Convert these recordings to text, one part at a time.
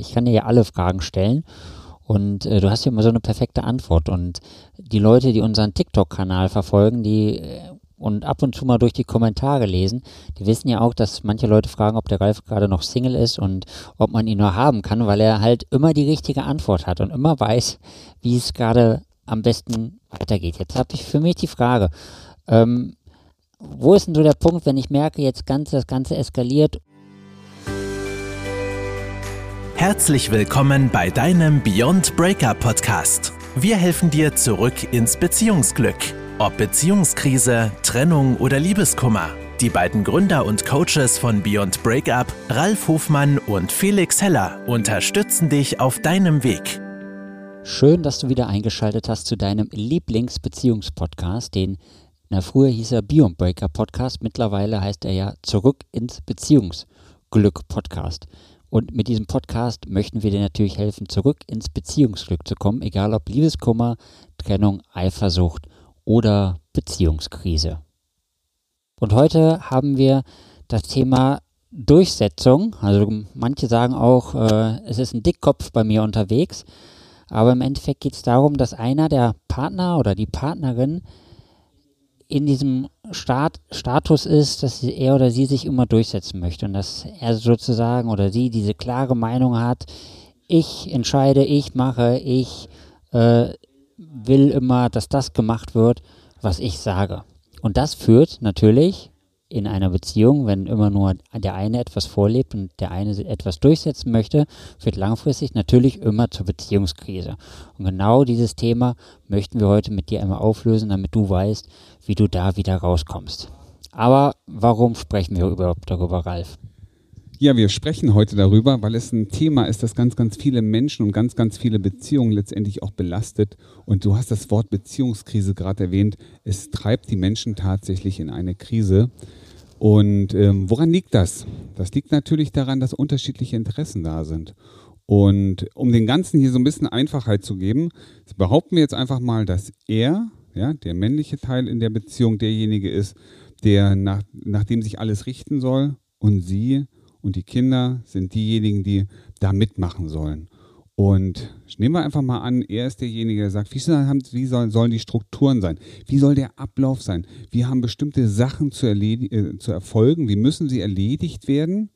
ich kann dir ja alle Fragen stellen. Und äh, du hast ja immer so eine perfekte Antwort. Und die Leute, die unseren TikTok-Kanal verfolgen, die äh, und ab und zu mal durch die Kommentare lesen, die wissen ja auch, dass manche Leute fragen, ob der Ralf gerade noch Single ist und ob man ihn nur haben kann, weil er halt immer die richtige Antwort hat und immer weiß, wie es gerade am besten weitergeht. Jetzt habe ich für mich die Frage, ähm, wo ist denn so der Punkt, wenn ich merke, jetzt ganz, das Ganze eskaliert Herzlich willkommen bei deinem Beyond Breakup Podcast. Wir helfen dir zurück ins Beziehungsglück. Ob Beziehungskrise, Trennung oder Liebeskummer. Die beiden Gründer und Coaches von Beyond Breakup, Ralf Hofmann und Felix Heller, unterstützen dich auf deinem Weg. Schön, dass du wieder eingeschaltet hast zu deinem Lieblingsbeziehungspodcast, den na, früher hieß er Beyond Breakup Podcast, mittlerweile heißt er ja Zurück ins Beziehungsglück Podcast. Und mit diesem Podcast möchten wir dir natürlich helfen, zurück ins Beziehungsglück zu kommen, egal ob Liebeskummer, Trennung, Eifersucht oder Beziehungskrise. Und heute haben wir das Thema Durchsetzung. Also manche sagen auch, äh, es ist ein Dickkopf bei mir unterwegs. Aber im Endeffekt geht es darum, dass einer der Partner oder die Partnerin in diesem Stat Status ist, dass er oder sie sich immer durchsetzen möchte und dass er sozusagen oder sie diese klare Meinung hat, ich entscheide, ich mache, ich äh, will immer, dass das gemacht wird, was ich sage. Und das führt natürlich in einer Beziehung, wenn immer nur der eine etwas vorlebt und der eine etwas durchsetzen möchte, führt langfristig natürlich immer zur Beziehungskrise. Und genau dieses Thema möchten wir heute mit dir einmal auflösen, damit du weißt, wie du da wieder rauskommst. Aber warum sprechen wir überhaupt darüber, Ralf? Ja, wir sprechen heute darüber, weil es ein Thema ist, das ganz, ganz viele Menschen und ganz, ganz viele Beziehungen letztendlich auch belastet. Und du hast das Wort Beziehungskrise gerade erwähnt. Es treibt die Menschen tatsächlich in eine Krise. Und ähm, woran liegt das? Das liegt natürlich daran, dass unterschiedliche Interessen da sind. Und um den Ganzen hier so ein bisschen Einfachheit zu geben, behaupten wir jetzt einfach mal, dass er, ja, der männliche Teil in der Beziehung derjenige ist, der nach, nach dem sich alles richten soll und sie und die Kinder sind diejenigen, die da mitmachen sollen. Und nehmen wir einfach mal an, er ist derjenige, der sagt, wie, sollen, wie sollen, sollen die Strukturen sein? Wie soll der Ablauf sein? Wir haben bestimmte Sachen zu, äh, zu erfolgen, wie müssen sie erledigt werden?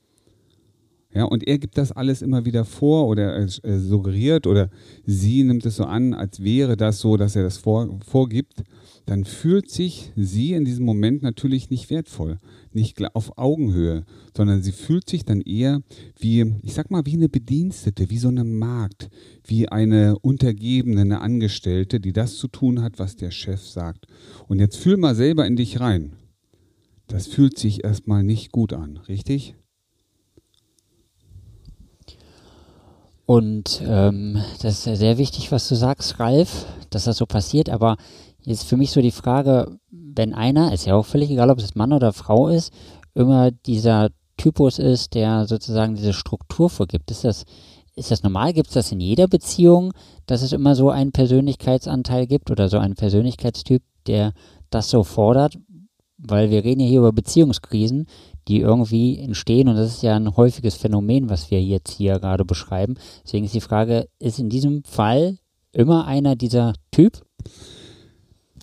Ja, und er gibt das alles immer wieder vor oder äh, suggeriert oder sie nimmt es so an, als wäre das so, dass er das vor, vorgibt dann fühlt sich sie in diesem Moment natürlich nicht wertvoll, nicht auf Augenhöhe, sondern sie fühlt sich dann eher wie, ich sag mal, wie eine Bedienstete, wie so eine Magd, wie eine Untergebene, eine Angestellte, die das zu tun hat, was der Chef sagt. Und jetzt fühl mal selber in dich rein. Das fühlt sich erstmal nicht gut an, richtig? Und ähm, das ist sehr wichtig, was du sagst, Ralf, dass das so passiert. Aber Jetzt für mich so die Frage, wenn einer, ist ja auch völlig egal, ob es Mann oder Frau ist, immer dieser Typus ist, der sozusagen diese Struktur vorgibt. Ist das, ist das normal? Gibt es das in jeder Beziehung, dass es immer so einen Persönlichkeitsanteil gibt oder so einen Persönlichkeitstyp, der das so fordert? Weil wir reden ja hier über Beziehungskrisen, die irgendwie entstehen und das ist ja ein häufiges Phänomen, was wir jetzt hier gerade beschreiben. Deswegen ist die Frage, ist in diesem Fall immer einer dieser Typ?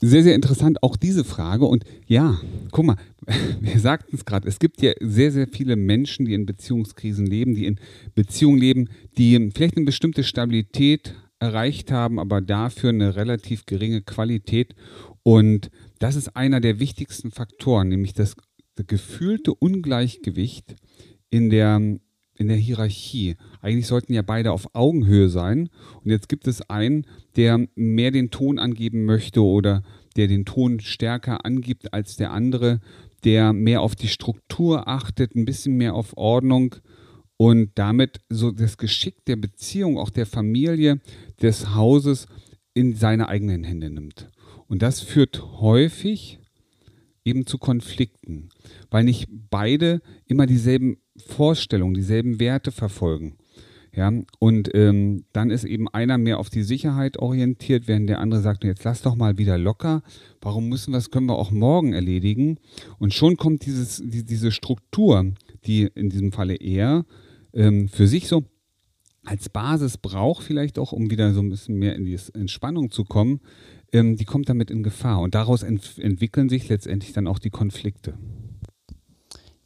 sehr, sehr interessant, auch diese Frage. Und ja, guck mal, wir sagten es gerade, es gibt ja sehr, sehr viele Menschen, die in Beziehungskrisen leben, die in Beziehungen leben, die vielleicht eine bestimmte Stabilität erreicht haben, aber dafür eine relativ geringe Qualität. Und das ist einer der wichtigsten Faktoren, nämlich das gefühlte Ungleichgewicht in der in der Hierarchie. Eigentlich sollten ja beide auf Augenhöhe sein. Und jetzt gibt es einen, der mehr den Ton angeben möchte oder der den Ton stärker angibt als der andere, der mehr auf die Struktur achtet, ein bisschen mehr auf Ordnung und damit so das Geschick der Beziehung, auch der Familie, des Hauses in seine eigenen Hände nimmt. Und das führt häufig eben zu Konflikten, weil nicht beide immer dieselben Vorstellungen, dieselben Werte verfolgen. Ja, und ähm, dann ist eben einer mehr auf die Sicherheit orientiert, während der andere sagt, jetzt lass doch mal wieder locker. Warum müssen wir das, können wir auch morgen erledigen? Und schon kommt dieses, die, diese Struktur, die in diesem Falle er ähm, für sich so als Basis braucht, vielleicht auch, um wieder so ein bisschen mehr in die Entspannung zu kommen, ähm, die kommt damit in Gefahr. Und daraus ent entwickeln sich letztendlich dann auch die Konflikte.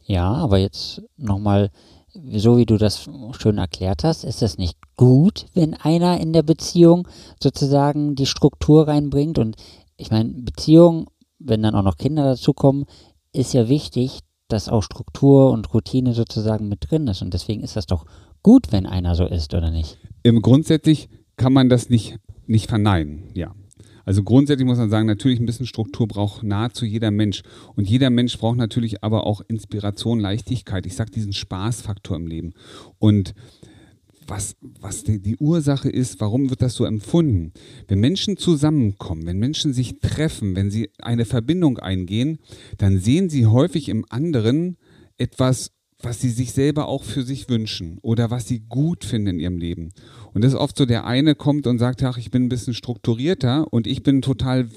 Ja, aber jetzt nochmal, so wie du das schön erklärt hast, ist es nicht gut, wenn einer in der Beziehung sozusagen die Struktur reinbringt. Und ich meine, Beziehung, wenn dann auch noch Kinder dazukommen, ist ja wichtig, dass auch Struktur und Routine sozusagen mit drin ist. Und deswegen ist das doch gut, wenn einer so ist, oder nicht? Im grundsätzlich kann man das nicht, nicht verneinen, ja. Also grundsätzlich muss man sagen, natürlich ein bisschen Struktur braucht nahezu jeder Mensch. Und jeder Mensch braucht natürlich aber auch Inspiration, Leichtigkeit. Ich sage diesen Spaßfaktor im Leben. Und was, was die, die, Ursache ist, warum wird das so empfunden? Wenn Menschen zusammenkommen, wenn Menschen sich treffen, wenn sie eine Verbindung eingehen, dann sehen sie häufig im anderen etwas was sie sich selber auch für sich wünschen oder was sie gut finden in ihrem Leben. Und das ist oft so, der eine kommt und sagt, ach, ich bin ein bisschen strukturierter und ich bin total,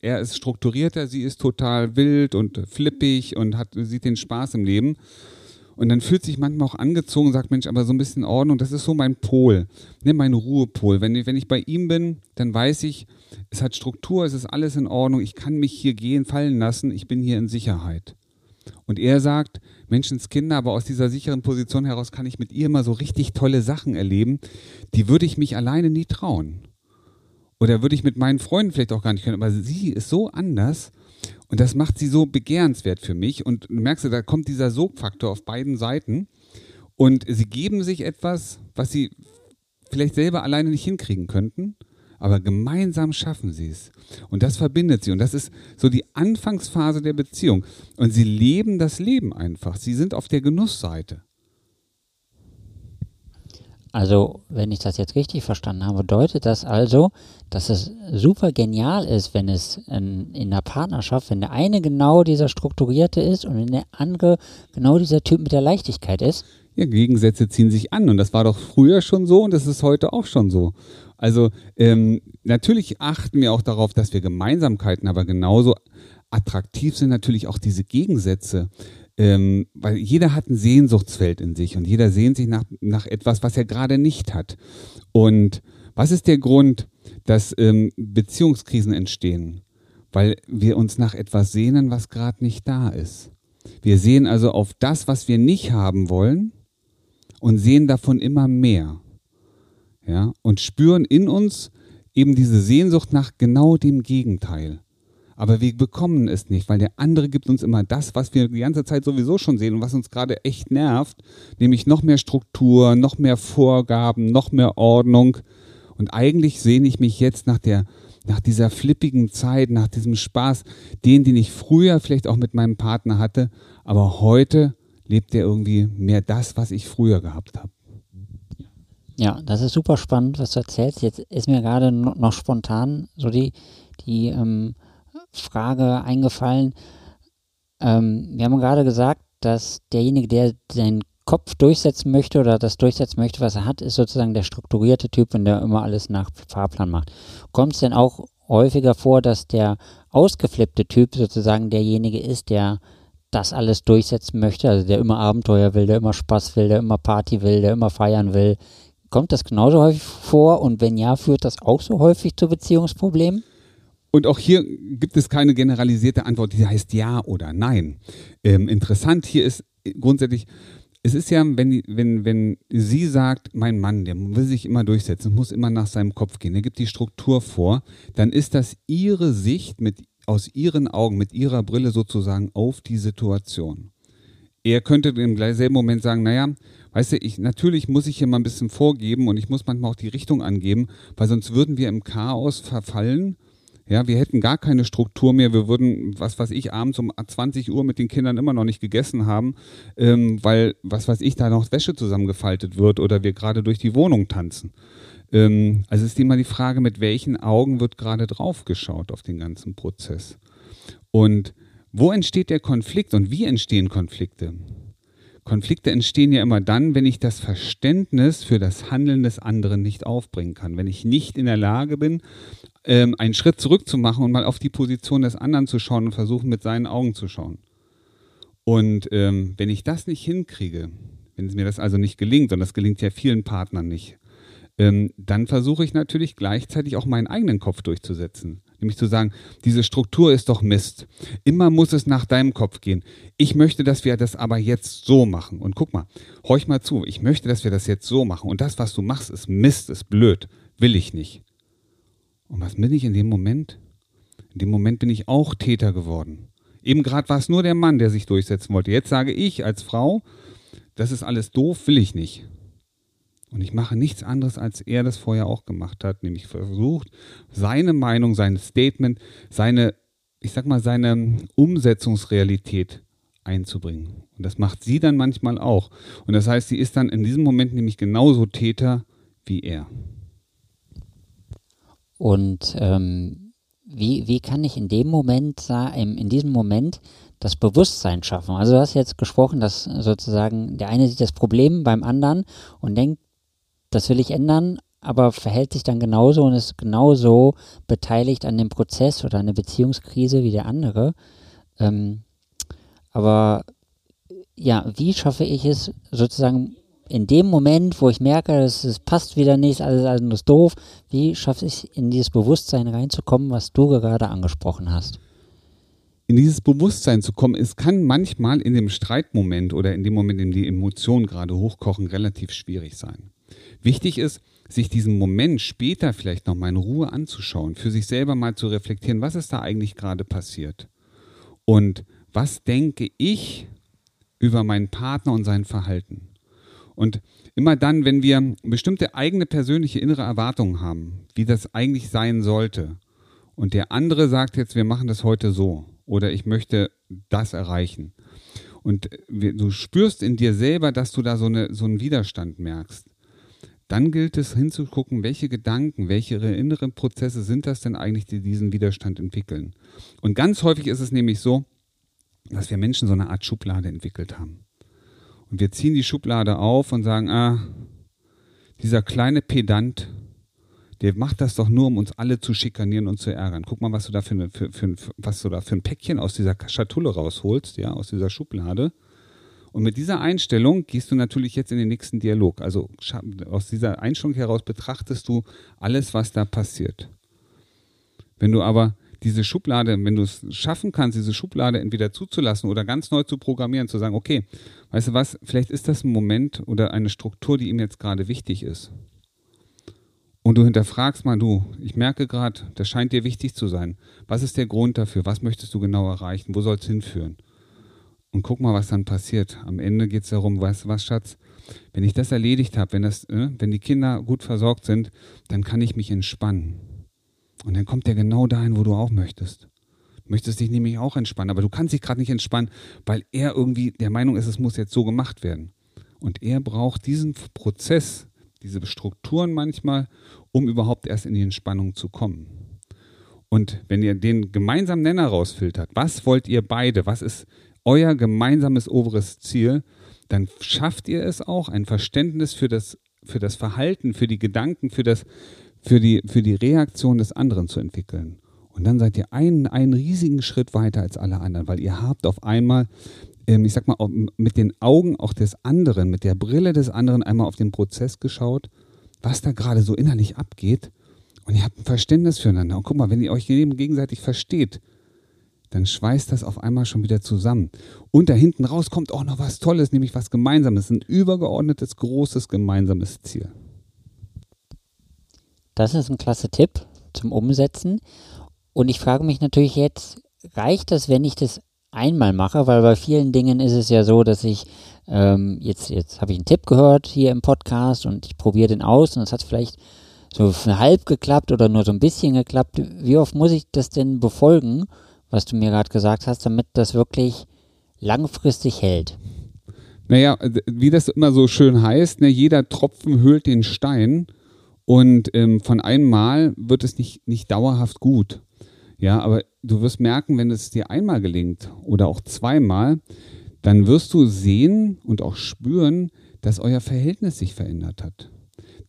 er ist strukturierter, sie ist total wild und flippig und hat, sieht den Spaß im Leben. Und dann fühlt sich manchmal auch angezogen und sagt, Mensch, aber so ein bisschen Ordnung, das ist so mein Pol, ne, mein Ruhepol. Wenn wenn ich bei ihm bin, dann weiß ich, es hat Struktur, es ist alles in Ordnung, ich kann mich hier gehen, fallen lassen, ich bin hier in Sicherheit. Und er sagt, Menschenskinder, aber aus dieser sicheren Position heraus kann ich mit ihr immer so richtig tolle Sachen erleben, die würde ich mich alleine nie trauen. Oder würde ich mit meinen Freunden vielleicht auch gar nicht können. Aber sie ist so anders und das macht sie so begehrenswert für mich. Und du merkst, da kommt dieser Sogfaktor auf beiden Seiten. Und sie geben sich etwas, was sie vielleicht selber alleine nicht hinkriegen könnten aber gemeinsam schaffen sie es. Und das verbindet sie. Und das ist so die Anfangsphase der Beziehung. Und sie leben das Leben einfach. Sie sind auf der Genussseite. Also, wenn ich das jetzt richtig verstanden habe, bedeutet das also, dass es super genial ist, wenn es in, in einer Partnerschaft, wenn der eine genau dieser Strukturierte ist und der andere genau dieser Typ mit der Leichtigkeit ist. Ja, Gegensätze ziehen sich an und das war doch früher schon so und das ist heute auch schon so. Also ähm, natürlich achten wir auch darauf, dass wir Gemeinsamkeiten, aber genauso attraktiv sind natürlich auch diese Gegensätze. Ähm, weil jeder hat ein Sehnsuchtsfeld in sich und jeder sehnt sich nach, nach etwas, was er gerade nicht hat. Und was ist der Grund, dass ähm, Beziehungskrisen entstehen? Weil wir uns nach etwas sehnen, was gerade nicht da ist. Wir sehen also auf das, was wir nicht haben wollen und sehen davon immer mehr ja, und spüren in uns eben diese Sehnsucht nach genau dem Gegenteil. Aber wir bekommen es nicht, weil der andere gibt uns immer das, was wir die ganze Zeit sowieso schon sehen und was uns gerade echt nervt, nämlich noch mehr Struktur, noch mehr Vorgaben, noch mehr Ordnung. Und eigentlich sehne ich mich jetzt nach der nach dieser flippigen Zeit, nach diesem Spaß, den, den ich früher vielleicht auch mit meinem Partner hatte, aber heute lebt er irgendwie mehr das, was ich früher gehabt habe. Ja, das ist super spannend, was du erzählst. Jetzt ist mir gerade noch spontan so die, die ähm, Frage eingefallen. Ähm, wir haben gerade gesagt, dass derjenige, der seinen Kopf durchsetzen möchte oder das durchsetzen möchte, was er hat, ist sozusagen der strukturierte Typ und der immer alles nach Fahrplan macht. Kommt es denn auch häufiger vor, dass der ausgeflippte Typ sozusagen derjenige ist, der das alles durchsetzen möchte, also der immer Abenteuer will, der immer Spaß will, der immer Party will, der immer feiern will, Kommt das genauso häufig vor und wenn ja, führt das auch so häufig zu Beziehungsproblemen? Und auch hier gibt es keine generalisierte Antwort, die heißt ja oder nein. Ähm, interessant hier ist grundsätzlich, es ist ja, wenn, wenn, wenn sie sagt, mein Mann, der will sich immer durchsetzen, muss immer nach seinem Kopf gehen, der gibt die Struktur vor, dann ist das ihre Sicht mit, aus ihren Augen, mit ihrer Brille sozusagen auf die Situation. Er könnte im selben Moment sagen, naja, weißt du, ich, natürlich muss ich hier mal ein bisschen vorgeben und ich muss manchmal auch die Richtung angeben, weil sonst würden wir im Chaos verfallen. Ja, wir hätten gar keine Struktur mehr. Wir würden, was weiß ich, abends um 20 Uhr mit den Kindern immer noch nicht gegessen haben, ähm, weil, was weiß ich, da noch Wäsche zusammengefaltet wird oder wir gerade durch die Wohnung tanzen. Ähm, also ist immer die Frage, mit welchen Augen wird gerade drauf geschaut auf den ganzen Prozess. Und wo entsteht der Konflikt und wie entstehen Konflikte? Konflikte entstehen ja immer dann, wenn ich das Verständnis für das Handeln des anderen nicht aufbringen kann. Wenn ich nicht in der Lage bin, ähm, einen Schritt zurück zu machen und mal auf die Position des anderen zu schauen und versuchen, mit seinen Augen zu schauen. Und ähm, wenn ich das nicht hinkriege, wenn es mir das also nicht gelingt, und das gelingt ja vielen Partnern nicht, ähm, dann versuche ich natürlich gleichzeitig auch meinen eigenen Kopf durchzusetzen. Nämlich zu sagen, diese Struktur ist doch Mist. Immer muss es nach deinem Kopf gehen. Ich möchte, dass wir das aber jetzt so machen. Und guck mal, horch mal zu. Ich möchte, dass wir das jetzt so machen. Und das, was du machst, ist Mist, ist blöd. Will ich nicht. Und was bin ich in dem Moment? In dem Moment bin ich auch Täter geworden. Eben gerade war es nur der Mann, der sich durchsetzen wollte. Jetzt sage ich als Frau, das ist alles doof, will ich nicht. Und ich mache nichts anderes, als er das vorher auch gemacht hat, nämlich versucht, seine Meinung, sein Statement, seine, ich sag mal, seine Umsetzungsrealität einzubringen. Und das macht sie dann manchmal auch. Und das heißt, sie ist dann in diesem Moment nämlich genauso Täter wie er. Und ähm, wie, wie kann ich in dem Moment, in diesem Moment das Bewusstsein schaffen? Also du hast jetzt gesprochen, dass sozusagen der eine sieht das Problem beim anderen und denkt, das will ich ändern, aber verhält sich dann genauso und ist genauso beteiligt an dem Prozess oder an der Beziehungskrise wie der andere. Ähm, aber ja, wie schaffe ich es sozusagen in dem Moment, wo ich merke, es passt wieder nicht, alles, alles ist doof, wie schaffe ich in dieses Bewusstsein reinzukommen, was du gerade angesprochen hast? in dieses Bewusstsein zu kommen, es kann manchmal in dem Streitmoment oder in dem Moment, in dem die Emotionen gerade hochkochen, relativ schwierig sein. Wichtig ist, sich diesen Moment später vielleicht nochmal in Ruhe anzuschauen, für sich selber mal zu reflektieren, was ist da eigentlich gerade passiert? Und was denke ich über meinen Partner und sein Verhalten? Und immer dann, wenn wir bestimmte eigene persönliche innere Erwartungen haben, wie das eigentlich sein sollte, und der andere sagt jetzt, wir machen das heute so, oder ich möchte das erreichen. Und du spürst in dir selber, dass du da so, eine, so einen Widerstand merkst dann gilt es hinzugucken, welche Gedanken, welche inneren Prozesse sind das denn eigentlich, die diesen Widerstand entwickeln. Und ganz häufig ist es nämlich so, dass wir Menschen so eine Art Schublade entwickelt haben. Und wir ziehen die Schublade auf und sagen, ah, dieser kleine Pedant, der macht das doch nur, um uns alle zu schikanieren und zu ärgern. Guck mal, was du da für, eine, für, für, was du da für ein Päckchen aus dieser Schatulle rausholst, ja, aus dieser Schublade. Und mit dieser Einstellung gehst du natürlich jetzt in den nächsten Dialog. Also aus dieser Einstellung heraus betrachtest du alles, was da passiert. Wenn du aber diese Schublade, wenn du es schaffen kannst, diese Schublade entweder zuzulassen oder ganz neu zu programmieren, zu sagen, okay, weißt du was, vielleicht ist das ein Moment oder eine Struktur, die ihm jetzt gerade wichtig ist. Und du hinterfragst mal, du, ich merke gerade, das scheint dir wichtig zu sein. Was ist der Grund dafür? Was möchtest du genau erreichen? Wo soll es hinführen? Und guck mal, was dann passiert. Am Ende geht es darum, weißt du was, Schatz? Wenn ich das erledigt habe, wenn, äh, wenn die Kinder gut versorgt sind, dann kann ich mich entspannen. Und dann kommt der genau dahin, wo du auch möchtest. Du möchtest dich nämlich auch entspannen, aber du kannst dich gerade nicht entspannen, weil er irgendwie der Meinung ist, es muss jetzt so gemacht werden. Und er braucht diesen Prozess, diese Strukturen manchmal, um überhaupt erst in die Entspannung zu kommen. Und wenn ihr den gemeinsamen Nenner rausfiltert, was wollt ihr beide? Was ist euer gemeinsames oberes Ziel, dann schafft ihr es auch, ein Verständnis für das, für das Verhalten, für die Gedanken, für, das, für, die, für die Reaktion des anderen zu entwickeln. Und dann seid ihr einen, einen riesigen Schritt weiter als alle anderen, weil ihr habt auf einmal, ähm, ich sag mal, mit den Augen auch des anderen, mit der Brille des anderen einmal auf den Prozess geschaut, was da gerade so innerlich abgeht. Und ihr habt ein Verständnis füreinander. Und guck mal, wenn ihr euch gegenseitig versteht, dann schweißt das auf einmal schon wieder zusammen. Und da hinten raus kommt auch noch was Tolles, nämlich was Gemeinsames, ein übergeordnetes, großes gemeinsames Ziel. Das ist ein klasse Tipp zum Umsetzen. Und ich frage mich natürlich jetzt, reicht das, wenn ich das einmal mache? Weil bei vielen Dingen ist es ja so, dass ich ähm, jetzt, jetzt habe ich einen Tipp gehört hier im Podcast und ich probiere den aus und es hat vielleicht so halb geklappt oder nur so ein bisschen geklappt. Wie oft muss ich das denn befolgen? Was du mir gerade gesagt hast, damit das wirklich langfristig hält? Naja, wie das immer so schön heißt, ne, jeder Tropfen höhlt den Stein und ähm, von einem Mal wird es nicht, nicht dauerhaft gut. Ja, aber du wirst merken, wenn es dir einmal gelingt oder auch zweimal, dann wirst du sehen und auch spüren, dass euer Verhältnis sich verändert hat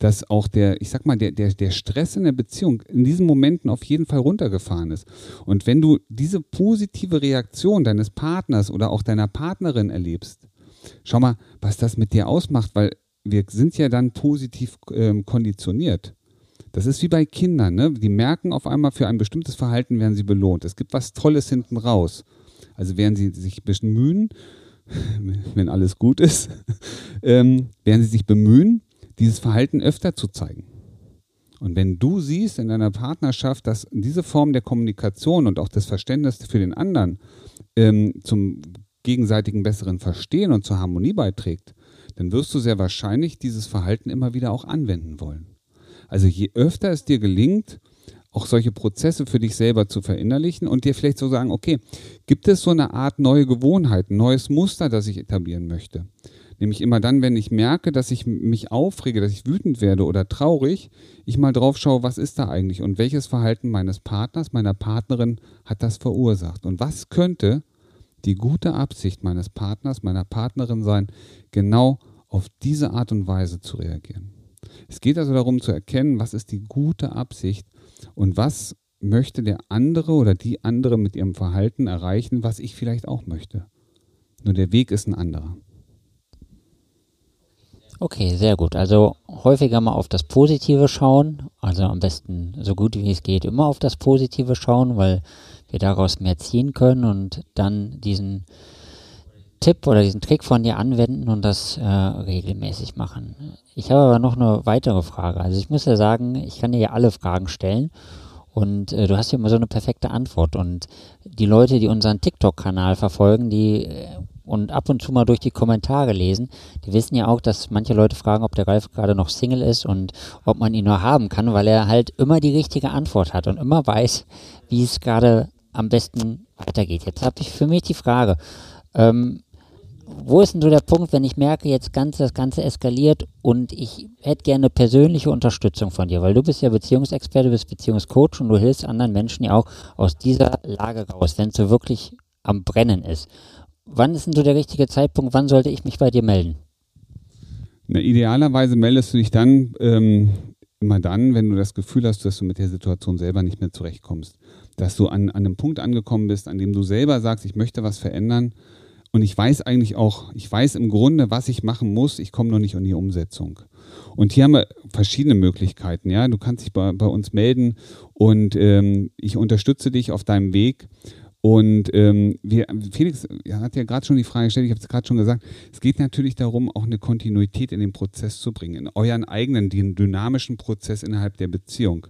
dass auch der, ich sag mal, der, der, der Stress in der Beziehung in diesen Momenten auf jeden Fall runtergefahren ist. Und wenn du diese positive Reaktion deines Partners oder auch deiner Partnerin erlebst, schau mal, was das mit dir ausmacht, weil wir sind ja dann positiv ähm, konditioniert. Das ist wie bei Kindern, ne? Die merken auf einmal, für ein bestimmtes Verhalten werden sie belohnt. Es gibt was Tolles hinten raus. Also werden sie sich bemühen, wenn alles gut ist, ähm, werden sie sich bemühen, dieses Verhalten öfter zu zeigen. Und wenn du siehst in deiner Partnerschaft, dass diese Form der Kommunikation und auch des Verständnisses für den anderen ähm, zum gegenseitigen besseren Verstehen und zur Harmonie beiträgt, dann wirst du sehr wahrscheinlich dieses Verhalten immer wieder auch anwenden wollen. Also je öfter es dir gelingt, auch solche Prozesse für dich selber zu verinnerlichen und dir vielleicht so sagen, okay, gibt es so eine Art neue Gewohnheit, ein neues Muster, das ich etablieren möchte? Nämlich immer dann, wenn ich merke, dass ich mich aufrege, dass ich wütend werde oder traurig, ich mal drauf schaue, was ist da eigentlich und welches Verhalten meines Partners, meiner Partnerin hat das verursacht und was könnte die gute Absicht meines Partners, meiner Partnerin sein, genau auf diese Art und Weise zu reagieren. Es geht also darum zu erkennen, was ist die gute Absicht und was möchte der andere oder die andere mit ihrem Verhalten erreichen, was ich vielleicht auch möchte. Nur der Weg ist ein anderer. Okay, sehr gut. Also häufiger mal auf das Positive schauen. Also am besten so gut wie es geht immer auf das Positive schauen, weil wir daraus mehr ziehen können und dann diesen Tipp oder diesen Trick von dir anwenden und das äh, regelmäßig machen. Ich habe aber noch eine weitere Frage. Also ich muss ja sagen, ich kann dir ja alle Fragen stellen und äh, du hast ja immer so eine perfekte Antwort. Und die Leute, die unseren TikTok-Kanal verfolgen, die äh, und ab und zu mal durch die Kommentare lesen, die wissen ja auch, dass manche Leute fragen, ob der Ralf gerade noch Single ist und ob man ihn nur haben kann, weil er halt immer die richtige Antwort hat und immer weiß, wie es gerade am besten weitergeht. Jetzt habe ich für mich die Frage, ähm, wo ist denn so der Punkt, wenn ich merke, jetzt ganz, das Ganze eskaliert und ich hätte gerne persönliche Unterstützung von dir, weil du bist ja Beziehungsexperte, bist Beziehungscoach und du hilfst anderen Menschen ja auch aus dieser Lage raus, wenn es so wirklich am Brennen ist. Wann ist denn so der richtige Zeitpunkt, wann sollte ich mich bei dir melden? Na, idealerweise meldest du dich dann ähm, immer dann, wenn du das Gefühl hast, dass du mit der Situation selber nicht mehr zurechtkommst. Dass du an, an einem Punkt angekommen bist, an dem du selber sagst, ich möchte was verändern und ich weiß eigentlich auch, ich weiß im Grunde, was ich machen muss, ich komme noch nicht in die Umsetzung. Und hier haben wir verschiedene Möglichkeiten. Ja, du kannst dich bei, bei uns melden und ähm, ich unterstütze dich auf deinem Weg. Und ähm, wir, Felix hat ja gerade schon die Frage gestellt, ich habe es gerade schon gesagt, es geht natürlich darum, auch eine Kontinuität in den Prozess zu bringen, in euren eigenen, den dynamischen Prozess innerhalb der Beziehung.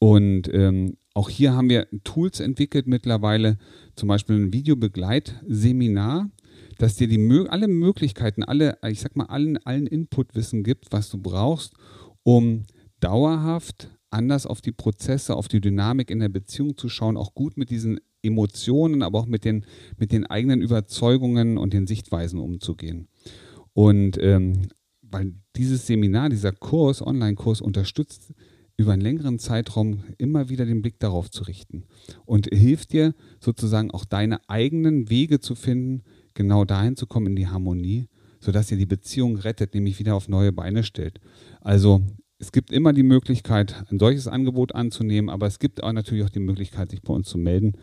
Und ähm, auch hier haben wir Tools entwickelt mittlerweile, zum Beispiel ein Videobegleitseminar, das dir die, alle Möglichkeiten, alle, ich sag mal, allen, allen Inputwissen gibt, was du brauchst, um dauerhaft anders auf die Prozesse, auf die Dynamik in der Beziehung zu schauen, auch gut mit diesen Emotionen, aber auch mit den, mit den eigenen Überzeugungen und den Sichtweisen umzugehen. Und ähm, weil dieses Seminar, dieser Kurs, Online-Kurs unterstützt über einen längeren Zeitraum immer wieder den Blick darauf zu richten und hilft dir sozusagen auch deine eigenen Wege zu finden, genau dahin zu kommen in die Harmonie, sodass ihr die Beziehung rettet, nämlich wieder auf neue Beine stellt. Also es gibt immer die Möglichkeit, ein solches Angebot anzunehmen, aber es gibt auch natürlich auch die Möglichkeit, sich bei uns zu melden.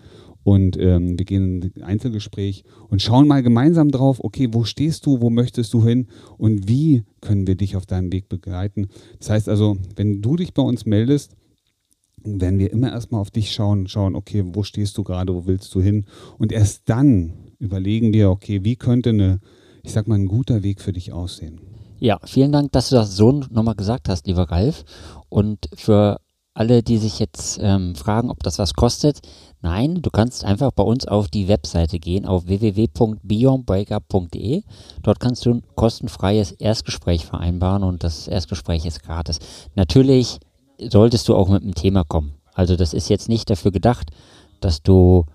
Und ähm, wir gehen in ein Einzelgespräch und schauen mal gemeinsam drauf, okay, wo stehst du, wo möchtest du hin und wie können wir dich auf deinem Weg begleiten. Das heißt also, wenn du dich bei uns meldest, werden wir immer erstmal auf dich schauen, schauen, okay, wo stehst du gerade, wo willst du hin? Und erst dann überlegen wir, okay, wie könnte eine, ich sag mal, ein guter Weg für dich aussehen. Ja, vielen Dank, dass du das so nochmal gesagt hast, lieber Ralf. Und für alle, die sich jetzt ähm, fragen, ob das was kostet, nein, du kannst einfach bei uns auf die Webseite gehen, auf www.beyondbreakup.de. Dort kannst du ein kostenfreies Erstgespräch vereinbaren und das Erstgespräch ist gratis. Natürlich solltest du auch mit einem Thema kommen. Also das ist jetzt nicht dafür gedacht, dass du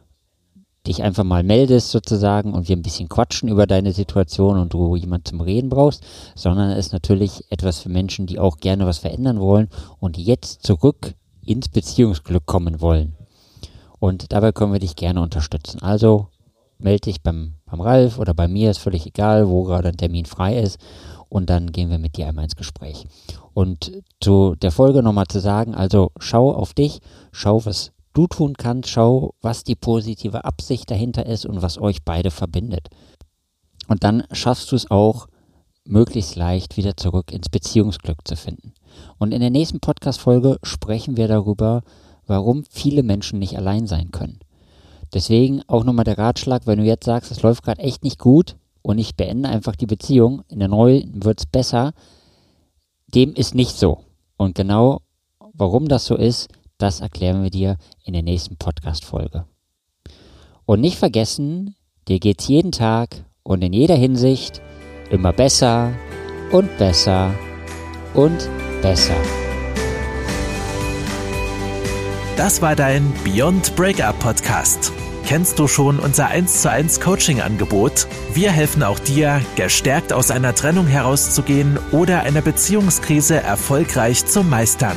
dich einfach mal meldest sozusagen und wir ein bisschen quatschen über deine Situation und du jemand zum Reden brauchst, sondern es ist natürlich etwas für Menschen, die auch gerne was verändern wollen und jetzt zurück ins Beziehungsglück kommen wollen. Und dabei können wir dich gerne unterstützen. Also melde dich beim, beim Ralf oder bei mir, ist völlig egal, wo gerade ein Termin frei ist. Und dann gehen wir mit dir einmal ins Gespräch. Und zu der Folge nochmal zu sagen, also schau auf dich, schau, was du tun kannst. Schau, was die positive Absicht dahinter ist und was euch beide verbindet. Und dann schaffst du es auch, möglichst leicht wieder zurück ins Beziehungsglück zu finden. Und in der nächsten Podcast-Folge sprechen wir darüber, warum viele Menschen nicht allein sein können. Deswegen auch nochmal der Ratschlag, wenn du jetzt sagst, es läuft gerade echt nicht gut und ich beende einfach die Beziehung, in der neuen wird es besser, dem ist nicht so. Und genau warum das so ist, das erklären wir dir in der nächsten Podcast-Folge. Und nicht vergessen, dir geht's jeden Tag und in jeder Hinsicht immer besser und besser und besser. Das war dein Beyond Breakup Podcast. Kennst du schon unser 1 zu 1 Coaching Angebot? Wir helfen auch dir, gestärkt aus einer Trennung herauszugehen oder eine Beziehungskrise erfolgreich zu meistern.